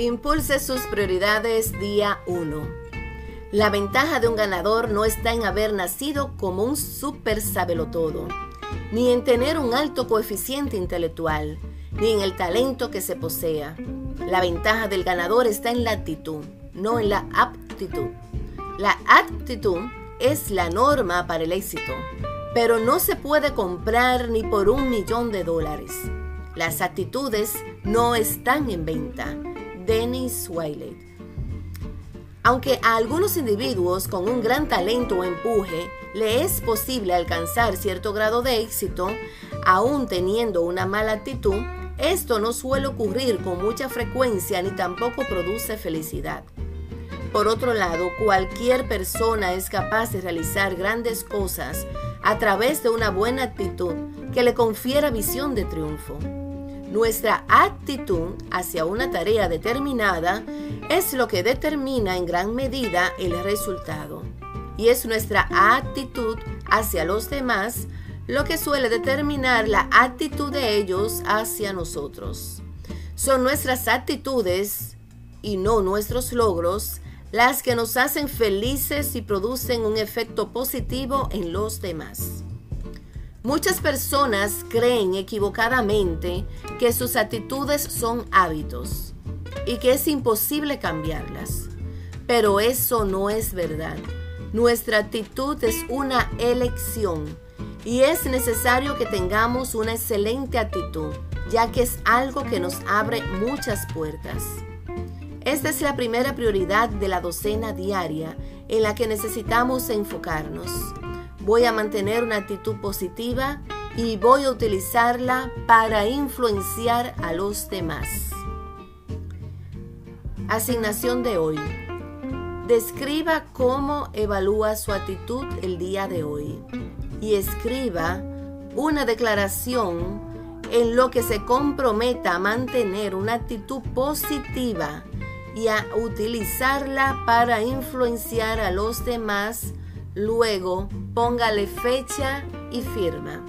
Impulse sus prioridades día 1. La ventaja de un ganador no está en haber nacido como un super sabelotodo, ni en tener un alto coeficiente intelectual, ni en el talento que se posea. La ventaja del ganador está en la actitud, no en la aptitud. La aptitud es la norma para el éxito, pero no se puede comprar ni por un millón de dólares. Las actitudes no están en venta Dennis Wiley. Aunque a algunos individuos con un gran talento o empuje le es posible alcanzar cierto grado de éxito, aún teniendo una mala actitud, esto no suele ocurrir con mucha frecuencia ni tampoco produce felicidad. Por otro lado, cualquier persona es capaz de realizar grandes cosas a través de una buena actitud que le confiera visión de triunfo. Nuestra actitud hacia una tarea determinada es lo que determina en gran medida el resultado. Y es nuestra actitud hacia los demás lo que suele determinar la actitud de ellos hacia nosotros. Son nuestras actitudes y no nuestros logros las que nos hacen felices y producen un efecto positivo en los demás. Muchas personas creen equivocadamente que sus actitudes son hábitos y que es imposible cambiarlas. Pero eso no es verdad. Nuestra actitud es una elección y es necesario que tengamos una excelente actitud, ya que es algo que nos abre muchas puertas. Esta es la primera prioridad de la docena diaria en la que necesitamos enfocarnos voy a mantener una actitud positiva y voy a utilizarla para influenciar a los demás. Asignación de hoy. Describa cómo evalúa su actitud el día de hoy y escriba una declaración en lo que se comprometa a mantener una actitud positiva y a utilizarla para influenciar a los demás Luego, póngale fecha y firma.